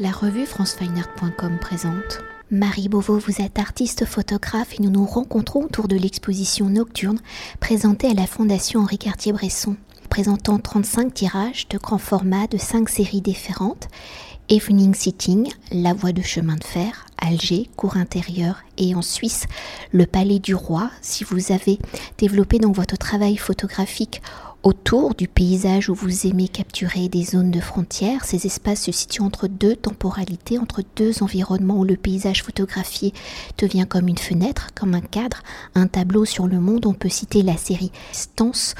La revue francefineart.com présente. Marie Beauvau, vous êtes artiste photographe et nous nous rencontrons autour de l'exposition nocturne présentée à la Fondation Henri Cartier-Bresson, présentant 35 tirages de grand format de 5 séries différentes Evening Sitting, La Voie de chemin de fer, Alger, cours intérieur et en Suisse, le Palais du Roi. Si vous avez développé donc votre travail photographique autour du paysage où vous aimez capturer des zones de frontières. Ces espaces se situent entre deux temporalités, entre deux environnements où le paysage photographié devient comme une fenêtre, comme un cadre, un tableau sur le monde. On peut citer la série Stance,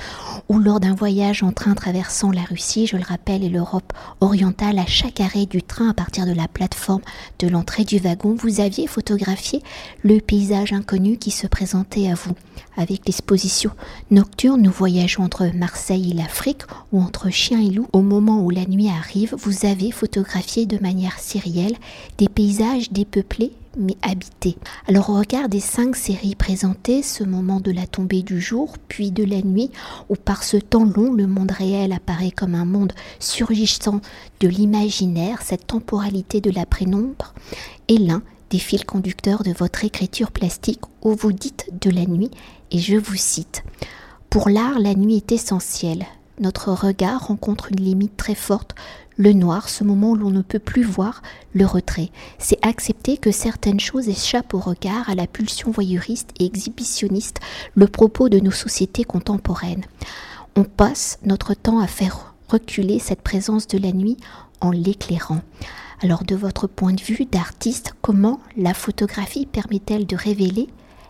où lors d'un voyage en train traversant la Russie, je le rappelle, et l'Europe orientale, à chaque arrêt du train à partir de la plateforme de l'entrée du wagon, vous aviez photographié le paysage inconnu qui se présentait à vous. Avec l'exposition nocturne, nous voyageons entre Marseille et l'Afrique ou entre chien et loup. Au moment où la nuit arrive, vous avez photographié de manière sérielle des paysages dépeuplés mais habités. Alors au regard cinq séries présentées, ce moment de la tombée du jour, puis de la nuit, où par ce temps long le monde réel apparaît comme un monde surgissant de l'imaginaire, cette temporalité de la prénombre est l'un des fils conducteurs de votre écriture plastique où vous dites de la nuit, et je vous cite, Pour l'art, la nuit est essentielle. Notre regard rencontre une limite très forte, le noir, ce moment où l'on ne peut plus voir, le retrait. C'est accepter que certaines choses échappent au regard, à la pulsion voyeuriste et exhibitionniste, le propos de nos sociétés contemporaines. On passe notre temps à faire reculer cette présence de la nuit en l'éclairant. Alors de votre point de vue d'artiste, comment la photographie permet-elle de révéler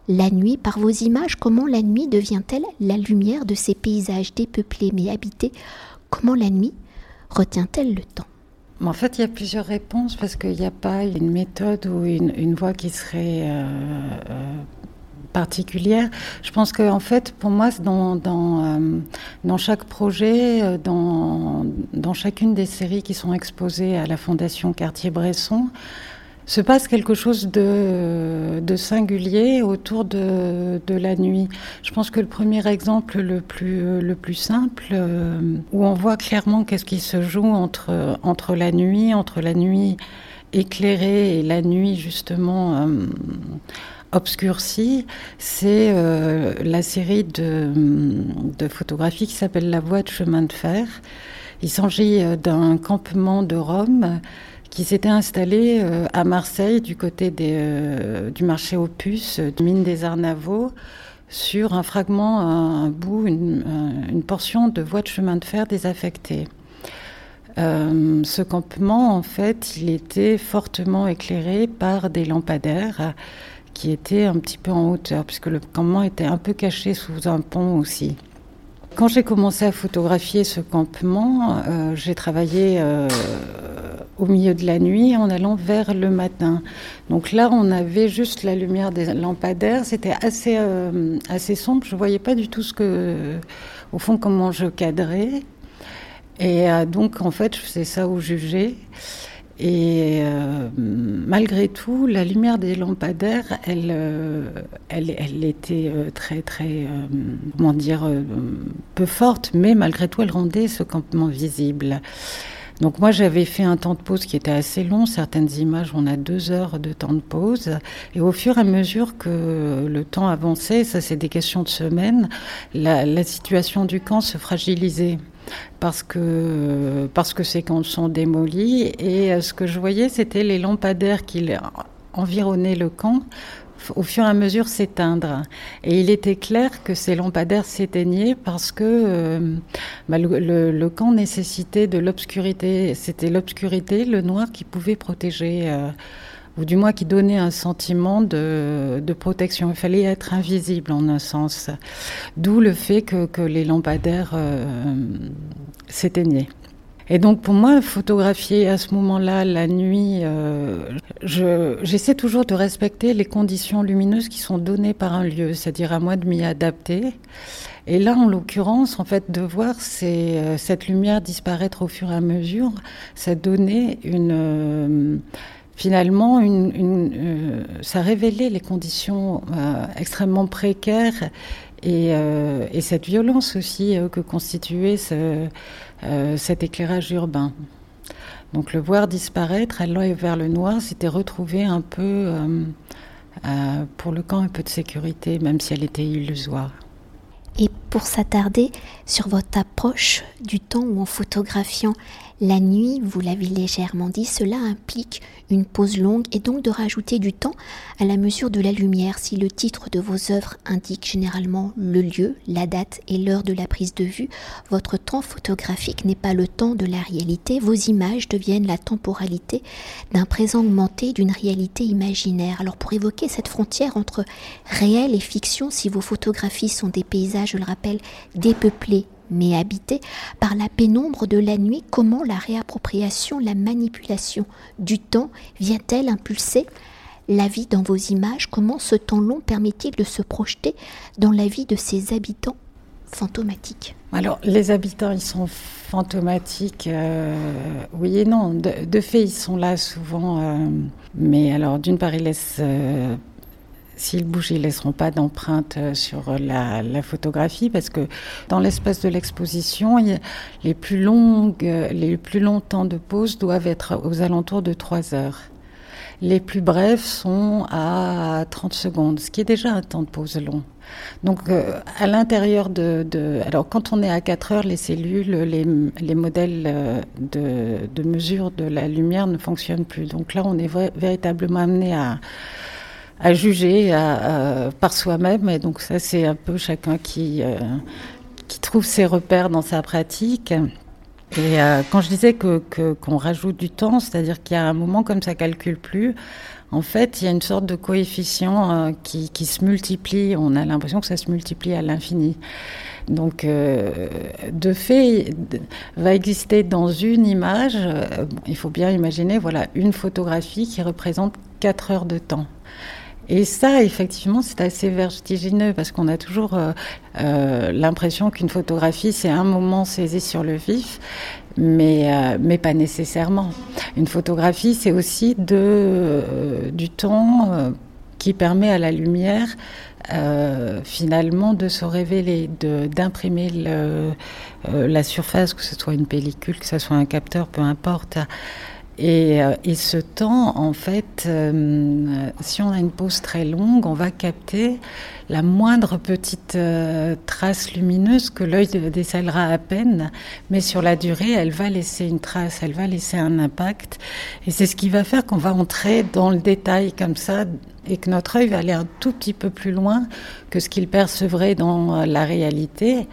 la nuit par vos images Comment la nuit devient-elle la lumière de ces paysages dépeuplés mais habités? Comment la nuit retient-elle le temps? En fait, il y a plusieurs réponses parce qu'il n'y a pas une méthode ou une, voie qui serait euh, euh, particulière. Je pense qu'en en fait, pour moi, dans, euh, dans chaque projet, dans, chacune des séries qui sont exposées à la Fondation Cartier-Bresson, se passe quelque chose de, singulier autour de, la nuit. Je pense que le premier exemple le plus, le plus simple, euh, où on voit clairement qu'est-ce qui se joue entre, la nuit, entre la nuit éclairée et la nuit justement obscurci, c'est euh, la série de, photographies qui s'appelle La Voie de chemin de fer. Il s'agit euh, d'un campement de Rome qui s'était installé euh, à Marseille du côté des, du marché aux puces, de mine des Arnavaux, sur un fragment, un, bout, une, portion de voie de chemin de fer désaffectée. ce campement, en fait, il était fortement éclairé par des lampadaires qui était un petit peu en hauteur, puisque le campement était un peu caché sous un pont aussi. Quand j'ai commencé à photographier ce campement, euh, j'ai travaillé euh, au milieu de la nuit en allant vers le matin. Donc là, on avait juste la lumière des lampadaires. C'était assez, euh, assez sombre. Je ne voyais pas du tout ce que, au fond, comment je cadrais. Et donc, en fait, je faisais ça au jugé. Et euh, malgré tout, la lumière des lampadaires, elle, euh, elle, était euh, très, très, comment dire, peu forte, mais malgré tout, elle rendait ce campement visible. Donc moi j'avais fait un temps de pause qui était assez long. Certaines images, on a deux heures de temps de pause. Et au fur et à mesure que le temps avançait, ça c'est des questions de semaines, la situation du camp se fragilisait parce que, parce que ces camps sont démolis. Et euh, ce que je voyais, c'était les lampadaires qui environnaient le camp au fur et à mesure s'éteindre. Et il était clair que ces lampadaires s'éteignaient parce que euh, bah, le, camp nécessitait de l'obscurité. C'était l'obscurité, le noir qui pouvait protéger. Euh, ou du moins qui donnait un sentiment de, protection. Il fallait être invisible en un sens. D'où le fait que, les lampadaires euh, s'éteignaient. Et donc pour moi, photographier à ce moment-là, la nuit, euh, j'essaie toujours de respecter les conditions lumineuses qui sont données par un lieu, c'est-à-dire à moi de m'y adapter. Et là, en l'occurrence, en fait, de voir euh, cette lumière disparaître au fur et à mesure, ça donnait une finalement, euh, ça révélait les conditions euh, extrêmement précaires et, euh, et, cette violence aussi que constituait ce, cet éclairage urbain. Donc le voir disparaître, aller vers le noir, c'était retrouver un peu, pour le camp, un peu de sécurité, même si elle était illusoire. Pour s'attarder sur votre approche du temps ou en photographiant la nuit, vous l'avez légèrement dit, cela implique une pause longue et donc de rajouter du temps à la mesure de la lumière. Si le titre de vos œuvres indique généralement le lieu, la date et l'heure de la prise de vue, votre temps photographique n'est pas le temps de la réalité. Vos images deviennent la temporalité d'un présent augmenté, d'une réalité imaginaire. Alors pour évoquer cette frontière entre réel et fiction, si vos photographies sont des paysages, je le rappelle, dépeuplés mais habité par la pénombre de la nuit, comment la réappropriation, la manipulation du temps vient-elle impulser la vie dans vos images? Comment ce temps long permet-il de se projeter dans la vie de ces habitants fantomatiques? Alors, les habitants, ils sont fantomatiques, euh, oui et non. De, fait, ils sont là souvent, euh, mais alors, d'une part, ils laissent euh, S'ils bougent, ils ne laisseront pas d'empreinte euh, sur euh, la, photographie parce que dans l'espace de l'exposition, les plus longues, euh, les plus longs temps de pause doivent être aux alentours de 3 heures. Les plus brefs sont à 30 secondes, ce qui est déjà un temps de pause long. Donc, à l'intérieur de, Alors, quand on est à 4 heures, les cellules, les, les modèles de, mesure de la lumière ne fonctionnent plus. Donc là, on est véritablement amené à, à juger par soi-même. Et donc ça, c'est un peu chacun qui, euh, trouve ses repères dans sa pratique. Et euh, quand je disais que qu'on rajoute du temps, c'est-à-dire qu'il y a un moment comme ça calcule plus, en fait, il y a une sorte de coefficient euh, qui, qui, se multiplie. On a l'impression que ça se multiplie à l'infini. Donc, de fait, va exister dans une image, il faut bien imaginer, voilà, une photographie qui représente 4 heures de temps. Et ça, effectivement, c'est assez vertigineux parce qu'on a toujours euh, euh, l'impression qu'une photographie, c'est un moment saisi sur le vif, mais, euh, mais pas nécessairement. Une photographie, c'est aussi de, du temps qui permet à la lumière finalement de se révéler, d'imprimer la surface, que ce soit une pellicule, que ce soit un capteur, peu importe. Euh, et, ce temps, en fait, euh, si on a une pause très longue, on va capter la moindre petite euh, trace lumineuse que l'œil décèlera à peine, mais sur la durée, elle va laisser une trace, elle va laisser un impact. Et c'est ce qui va faire qu'on va entrer dans le détail comme ça et que notre œil va aller un tout petit peu plus loin que ce qu'il percevrait dans la réalité.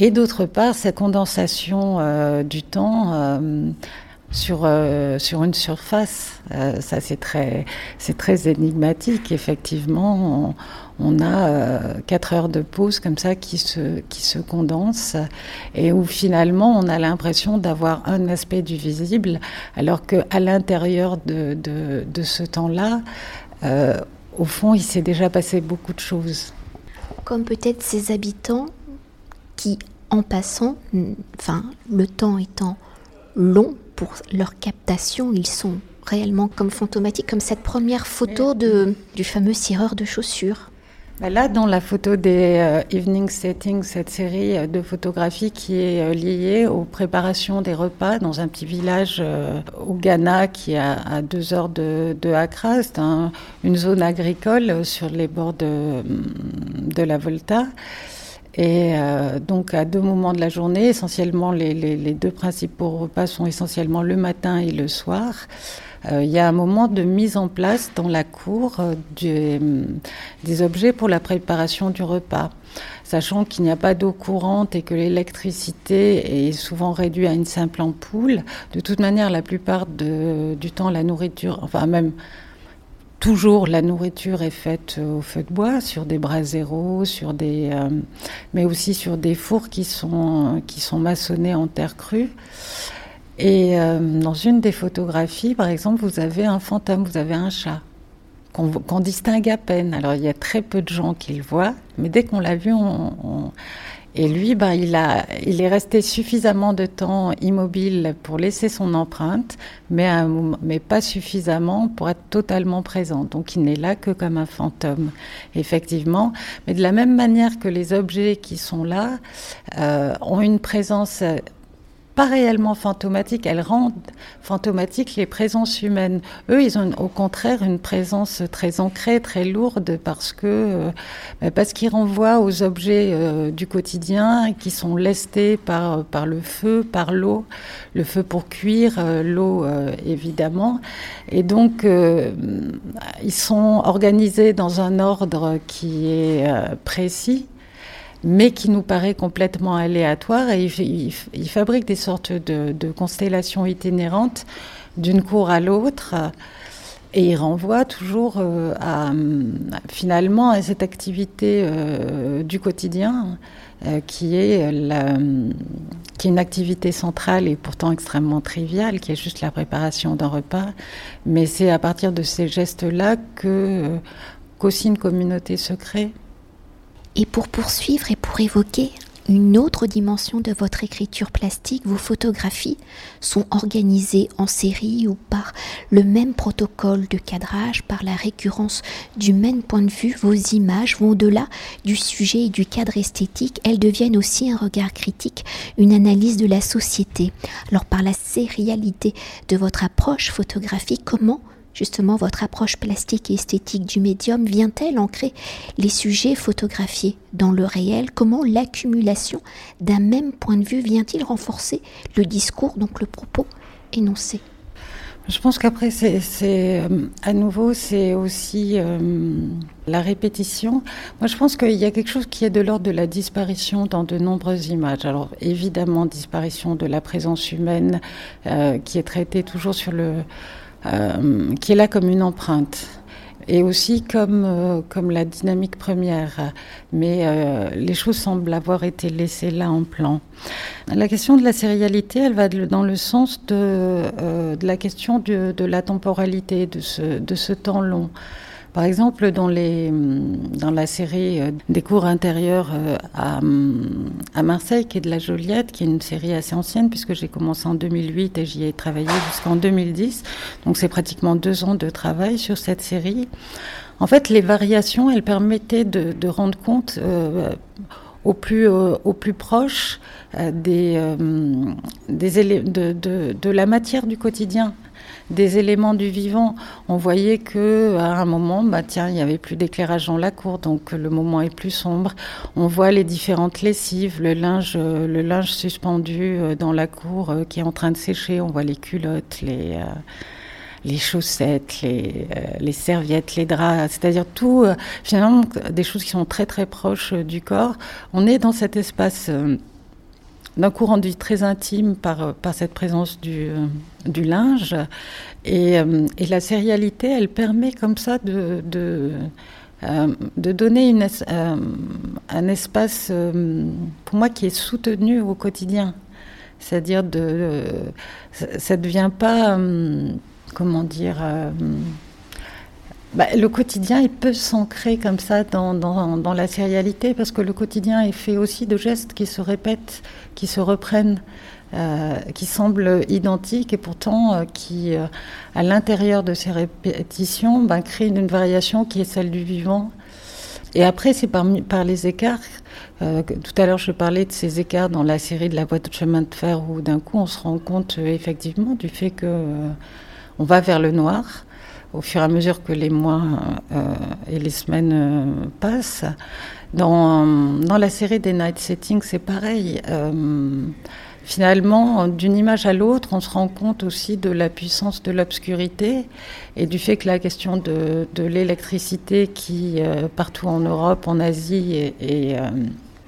Et d'autre part, cette condensation du temps sur, euh, sur une surface. Euh, ça, c'est très, très énigmatique. Effectivement, on, a euh, quatre heures de pause comme ça qui se, qui se condensent et où finalement on a l'impression d'avoir un aspect du visible, alors qu'à l'intérieur de, de, de, ce temps-là, au fond, il s'est déjà passé beaucoup de choses. Comme peut-être ces habitants qui, en passant, enfin, le temps étant long, pour leur captation, ils sont réellement comme fantomatiques, comme cette première photo de, du fameux cireur de chaussures. Bah là, dans la photo des euh, Evening Settings, cette série euh, de photographies qui est euh, liée aux préparations des repas dans un petit village au Ghana qui est à, deux heures de, de Accra. C'est une zone agricole sur les bords de, de la Volta. Et euh, donc à deux moments de la journée, essentiellement les, deux principaux repas sont essentiellement le matin et le soir. Euh, il y a un moment de mise en place dans la cour euh, des objets pour la préparation du repas. Sachant qu'il n'y a pas d'eau courante et que l'électricité est souvent réduite à une simple ampoule, de toute manière, la plupart du temps, la nourriture, enfin même Toujours, la nourriture est faite au feu de bois, sur des braseros, sur des, euh, mais aussi sur des fours qui sont, qui sont maçonnés en terre crue. Et euh, dans une des photographies, par exemple, vous avez un fantôme, vous avez un chat qu'on distingue à peine. Alors il y a très peu de gens qui le voient, mais dès qu'on l'a vu, on, et lui, ben, il, a, il est resté suffisamment de temps immobile pour laisser son empreinte, mais, mais pas suffisamment pour être totalement présent. Donc il n'est là que comme un fantôme, effectivement. Mais de la même manière que les objets qui sont là euh, ont une présence pas réellement fantomatiques, elles rendent fantomatiques les présences humaines. Eux, ils ont au contraire une présence très ancrée, très lourde, parce que euh, bah, parce qu'ils renvoient aux objets euh, du quotidien qui sont lestés par par le feu, par l'eau, le feu pour cuire, euh, l'eau évidemment, et donc ils sont organisés dans un ordre qui est précis mais qui nous paraît complètement aléatoire. Et il, fabrique des sortes de, constellations itinérantes d'une cour à l'autre. Et il renvoie toujours euh, à, finalement à cette activité euh, du quotidien euh, qui, est une activité centrale et pourtant extrêmement triviale, qui est juste la préparation d'un repas. Mais c'est à partir de ces gestes-là que qu'aussi une communauté se crée. Et pour poursuivre et pour évoquer une autre dimension de votre écriture plastique, vos photographies sont organisées en série ou par le même protocole de cadrage, par la récurrence du même point de vue. Vos images vont au-delà du sujet et du cadre esthétique. Elles deviennent aussi un regard critique, une analyse de la société. Alors par la sérialité de votre approche photographique, comment Justement, votre approche plastique et esthétique du médium vient-elle ancrer les sujets photographiés dans le réel? Comment l'accumulation d'un même point de vue vient-il renforcer le discours, donc le propos énoncé? Je pense qu'après, c'est, euh, à nouveau, c'est aussi euh, la répétition. Moi, je pense qu'il y a quelque chose qui est de l'ordre de la disparition dans de nombreuses images. Alors, évidemment, disparition de la présence humaine, euh, qui est traitée toujours sur le, euh, qui est là comme une empreinte et aussi comme, euh, comme la dynamique première. Mais euh, les choses semblent avoir été laissées là en plan. La question de la sérialité, elle va dans le sens de, la question de, de, la temporalité, de ce, de ce temps long. Par exemple, dans, dans la série euh, des cours intérieurs euh, à, à, Marseille, qui est de la Joliette, qui est une série assez ancienne, puisque j'ai commencé en 2008 et j'y ai travaillé jusqu'en 2010. Donc c'est pratiquement deux ans de travail sur cette série. En fait, les variations, elles permettaient de, rendre compte euh, au, plus, proche de la matière du quotidien des éléments du vivant. On voyait que à un moment, bah tiens, il n'y avait plus d'éclairage dans la cour, donc le moment est plus sombre. On voit les différentes lessives, le linge, le linge suspendu euh, dans la cour euh, qui est en train de sécher. On voit les culottes, les euh, les chaussettes, les, les, serviettes, les draps, c'est-à-dire tout, finalement, des choses qui sont très très proches du corps. On est dans cet espace d'un coup rendu très intime par, par cette présence du, du linge. Et, euh, et, la sérialité, elle permet comme ça de, de, euh, de donner une, euh, un espace, pour moi, qui est soutenu au quotidien. C'est-à-dire, de, ça ne devient pas, comment dire, bah, le quotidien, peut s'ancrer comme ça dans, la sérialité parce que le quotidien est fait aussi de gestes qui se répètent, qui se reprennent, euh, qui semblent identiques et pourtant euh, qui, euh, à l'intérieur de ces répétitions, bah, créent une, variation qui est celle du vivant. Et après, c'est par, par les écarts. tout à l'heure, je parlais de ces écarts dans la série de la voie de chemin de fer où d'un coup, on se rend compte effectivement du fait que on va vers le noir au fur et à mesure que les mois euh, et les semaines euh, passent. Dans, la série des Night Settings, c'est pareil. Euh, finalement, d'une image à l'autre, on se rend compte aussi de la puissance de l'obscurité et du fait que la question de, l'électricité qui, partout en Europe, en Asie et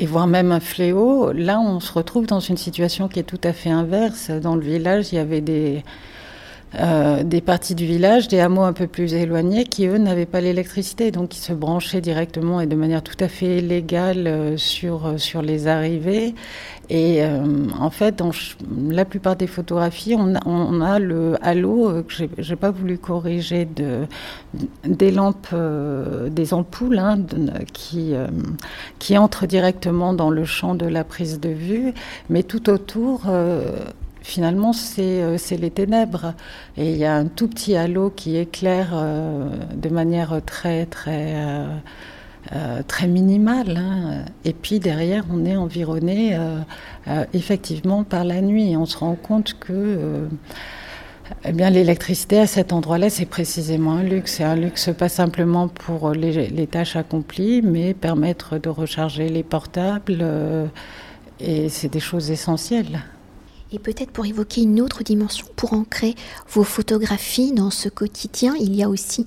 et voire même un fléau, là on se retrouve dans une situation qui est tout à fait inverse. Dans le village, il y avait des, euh, des parties du village, des hameaux un peu plus éloignés, qui eux n'avaient pas l'électricité, donc qui se branchaient directement et de manière tout à fait légale euh, sur, euh, sur les arrivées. Et en fait, dans la plupart des photographies, on a, on a le halo que j'ai pas voulu corriger de, des lampes, des ampoules hein, qui, qui entrent directement dans le champ de la prise de vue, mais tout autour finalement, euh, c'est les ténèbres. Et il y a un tout petit halo qui éclaire euh, de manière très, très, très minimal. Hein. Et puis derrière, on est environné effectivement par la nuit. Et on se rend compte que eh bien, l'électricité à cet endroit-là, c'est précisément un luxe. C'est un luxe pas simplement pour les, tâches accomplies, mais permettre de recharger les portables. Euh, et c'est des choses essentielles. Et peut-être pour évoquer une autre dimension, pour ancrer vos photographies dans ce quotidien, il y a aussi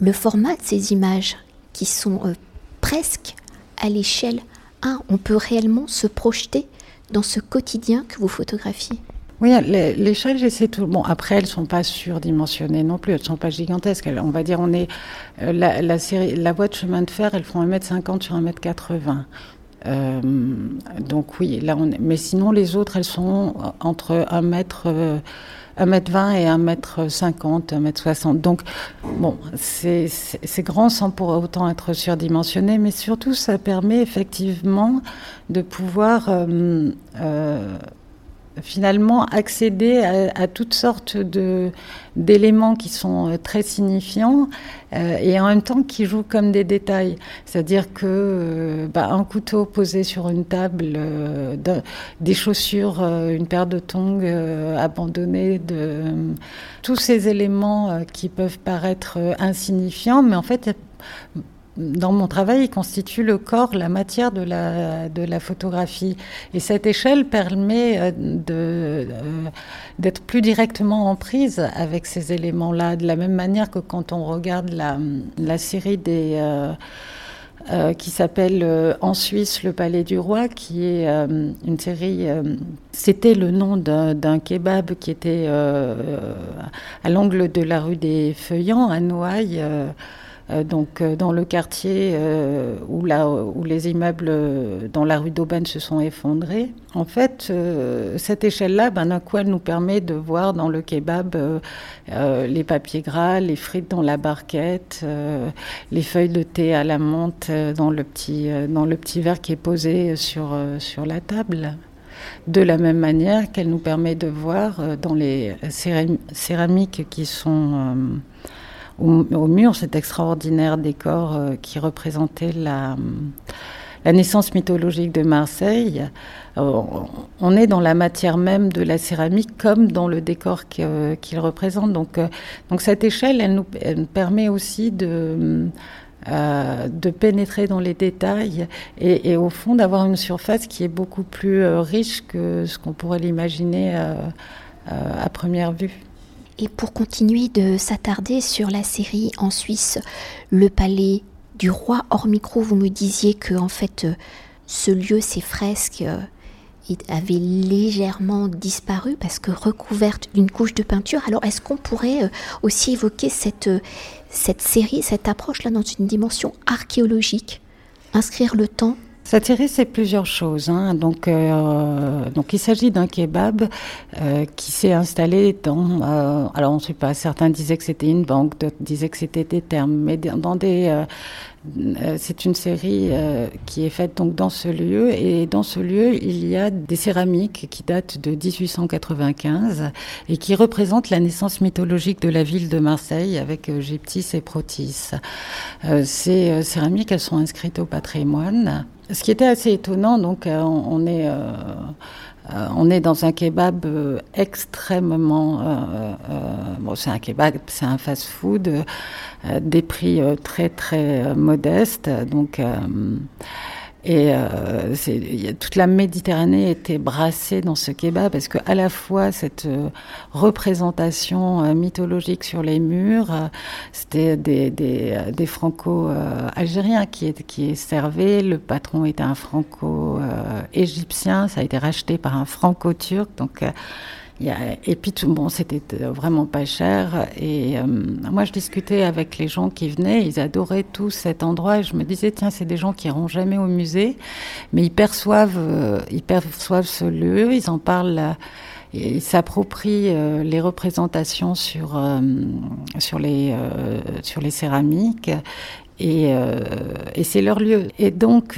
le format de ces images qui sont euh, presque à l'échelle 1. On peut réellement se projeter dans ce quotidien que vous photographiez. Oui, l'échelle, j'essaie tout. Bon, après, elles sont pas surdimensionnées non plus. Elles sont pas gigantesques. On va dire, on est euh, la, série, la voie de chemin de fer, elles font 1m50 sur 1m80. Euh, donc oui, là on est... mais sinon les autres elles sont entre 1 mètre, 1 mètre 20 et 1 mètre 50, 1 mètre 60. Donc bon, c'est grand sans pour autant être surdimensionné, mais surtout ça permet effectivement de pouvoir euh, finalement accéder à, toutes sortes d'éléments qui sont euh, très signifiants euh, et en même temps qui jouent comme des détails. C'est-à-dire que euh, bah, un couteau posé sur une table, des chaussures, une paire de tongs abandonnées, tous ces éléments qui peuvent paraître insignifiants, mais en fait dans mon travail, il constitue le corps, la matière de la, de la photographie. Et cette échelle permet euh, euh, d'être plus directement en prise avec ces éléments-là, de la même manière que quand on regarde la, la série. Euh, qui s'appelle En Suisse le Palais du Roi, qui est une série. C'était le nom d'un kebab qui était à l'angle de la rue des Feuillants, à Noailles. Euh, donc euh, dans le quartier euh, où, les immeubles dans la rue d'Aubaine se sont effondrés. En fait, cette échelle-là, ben, d'un coup, elle nous permet de voir dans le kebab les papiers gras, les frites dans la barquette, les feuilles de thé à la menthe dans le petit, dans le petit verre qui est posé sur, sur la table de la même manière qu'elle nous permet de voir dans les céramiques qui sont au, mur cet extraordinaire décor euh, qui représentait la, naissance mythologique de Marseille. Euh, on est dans la matière même de la céramique comme dans le décor euh, qu'il représente. Donc, donc cette échelle, elle nous, permet aussi de pénétrer dans les détails et, au fond d'avoir une surface qui est beaucoup plus riche que ce qu'on pourrait l'imaginer à première vue. Et pour continuer de s'attarder sur la série en Suisse, Le Palais du Roi, hors micro, vous me disiez que en fait, euh, ce lieu, ces fresques, euh, avaient légèrement disparu parce que recouvertes d'une couche de peinture. Alors, est-ce qu'on pourrait euh, aussi évoquer cette, cette série, cette approche-là dans une dimension archéologique? Inscrire le temps ça c'est plusieurs choses. Hein. Donc, euh, donc, il s'agit d'un kebab euh, qui s'est installé dans. Euh, alors, on ne sait pas. Certains disaient que c'était une banque, d'autres disaient que c'était des termes, mais dans des euh, c'est une série euh, qui est faite donc dans ce lieu et dans ce lieu il y a des céramiques qui datent de 1895 et qui représentent la naissance mythologique de la ville de Marseille avec euh, Gyptis et Protis. Ces céramiques elles sont inscrites au patrimoine. Ce qui était assez étonnant donc on est on est dans un kebab extrêmement. bon, c'est un kebab, c'est un fast-food euh, des prix euh, très très euh, modestes. Donc, et toute la Méditerranée était brassée dans ce kebab parce que à la fois cette représentation mythologique sur les murs, c'était des, des, des franco-algériens qui, qui servaient. Le patron était un franco-égyptien. Ça a été racheté par un franco-turc. Donc et puis tout bon, c'était vraiment pas cher. Et euh, moi, je discutais avec les gens qui venaient, ils adoraient tout cet endroit. Et je me disais, tiens, c'est des gens qui iront jamais au musée, mais ils perçoivent, euh, ils perçoivent ce lieu, ils en parlent. ils s'approprient euh, les représentations sur, sur, les, sur les céramiques et, et c'est leur lieu. Et donc,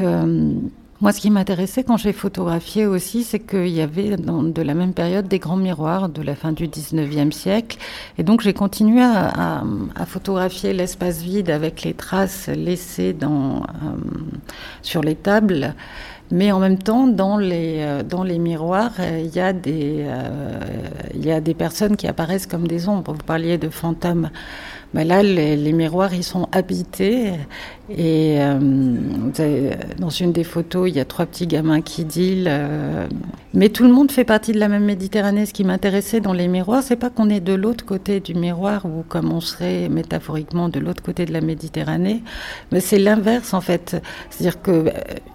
Moi, ce qui m'intéressait quand j'ai photographié aussi, c'est qu'il y avait de la même période des grands miroirs de la fin du 19e siècle. Et donc, j'ai continué à, photographier l'espace vide avec les traces laissées dans, euh, sur les tables. Mais en même temps, dans les, euh, dans les miroirs, euh, il y, a des, il y a des personnes qui apparaissent comme des ombres. Vous parliez de fantômes. Ben là, les, miroirs, ils sont habités et euh, dans une des photos, il y a trois petits gamins qui dealent. Euh, mais tout le monde fait partie de la même Méditerranée. Ce qui m'intéressait dans les miroirs, c'est pas qu'on est de l'autre côté du miroir ou comme on serait métaphoriquement de l'autre côté de la Méditerranée, mais c'est l'inverse en fait. C'est-à-dire que euh,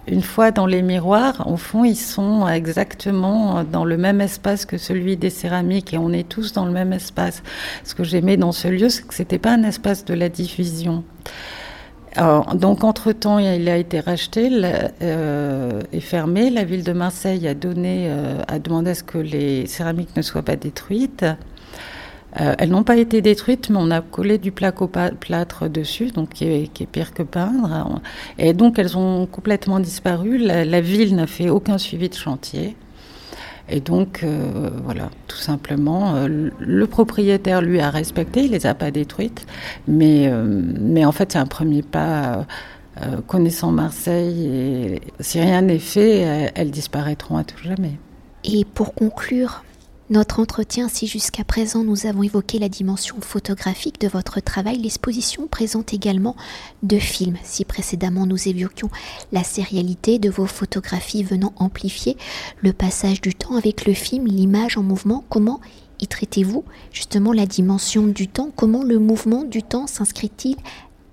une fois dans les miroirs, au fond, ils sont exactement dans le même espace que celui des céramiques et on est tous dans le même espace. Ce que j'aimais dans ce lieu, c'est que c'était un espace de la diffusion donc, entre-temps, il a été racheté euh, et fermé. La ville de Marseille a, donné, euh, a demandé à ce que les céramiques ne soient pas détruites. Euh, elles n'ont pas été détruites, mais on a collé du placo-plâtre dessus, donc qui est, pire que peindre. Et donc, elles ont complètement disparu. la ville n'a fait aucun suivi de chantier. Et donc, euh, voilà, tout simplement, euh, le propriétaire, lui, a respecté, il les a pas détruites, mais, euh, mais en fait, c'est un premier pas. connaissant Marseille, et si rien n'est fait, elles disparaîtront à tout jamais. Et pour conclure, notre entretien, si jusqu'à présent nous avons évoqué la dimension photographique de votre travail, l'exposition présente également deux films. Si précédemment nous évoquions la sérialité de vos photographies venant amplifier le passage du temps avec le film, l'image en mouvement, comment y traitez-vous justement la dimension du temps? Comment le mouvement du temps s'inscrit-il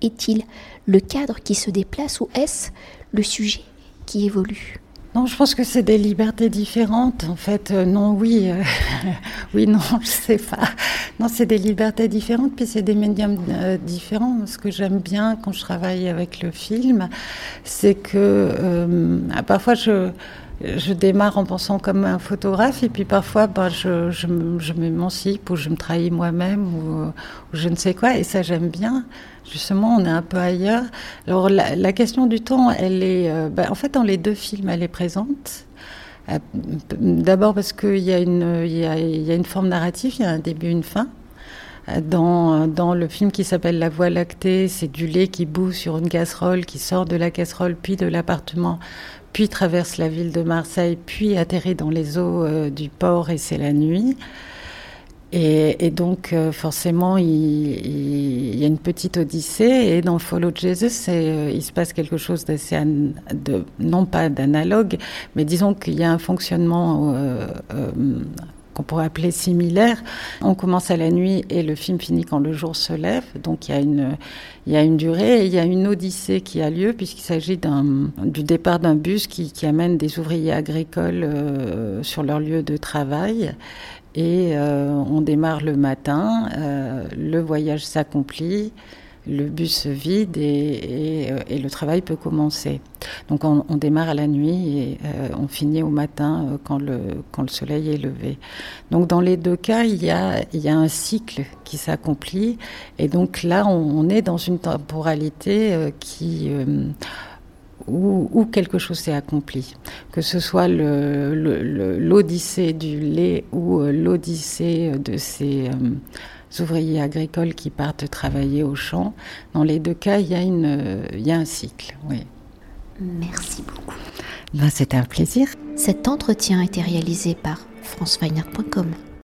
Est-il le cadre qui se déplace ou est-ce le sujet qui évolue? Non, je pense que c'est des libertés différentes. En fait, euh, non, oui, euh, oui, non, je sais pas. Non, c'est des libertés différentes, puis c'est des médiums euh, différents. Ce que j'aime bien quand je travaille avec le film, c'est que parfois je je démarre en pensant comme un photographe et puis parfois ben, je, je m'émancipe ou je me trahis moi-même ou, je ne sais quoi et ça j'aime bien. Justement, on est un peu ailleurs. Alors la, question du temps, elle est, euh, ben, en fait, dans les deux films, elle est présente. Euh, d'abord parce qu'il y, a une, il y, a, une forme narrative, il y a un début, une fin. Euh, dans, dans, le film qui s'appelle La Voie lactée, c'est du lait qui bout sur une casserole, qui sort de la casserole, puis de l'appartement, puis traverse la ville de Marseille, puis atterrit dans les eaux du port et c'est la nuit. Et, donc, euh, forcément, il, y a une petite odyssée. Et dans Follow Jesus, euh, il se passe quelque chose d'assez, non pas d'analogue, mais disons qu'il y a un fonctionnement qu'on pourrait appeler similaire. On commence à la nuit et le film finit quand le jour se lève. Donc il y a une, durée et il y a une odyssée qui a lieu puisqu'il s'agit du départ d'un bus qui, amène des ouvriers agricoles euh, sur leur lieu de travail. Et euh, on démarre le matin, euh, le voyage s'accomplit le bus vide et, euh, le travail peut commencer. Donc on, démarre à la nuit et on finit au matin quand, le, quand le soleil est levé. Donc dans les deux cas, il y a, il y a un cycle qui s'accomplit et donc là on, est dans une temporalité qui... Où, où, quelque chose s'est accompli, que ce soit l'odyssée du lait ou l'odyssée de ces ouvriers agricoles qui partent travailler au champ. Dans les deux cas, il y a, une, il y a un cycle. Oui. Merci beaucoup. Ben, C'était un plaisir. Cet entretien a été réalisé par franceweiner.com.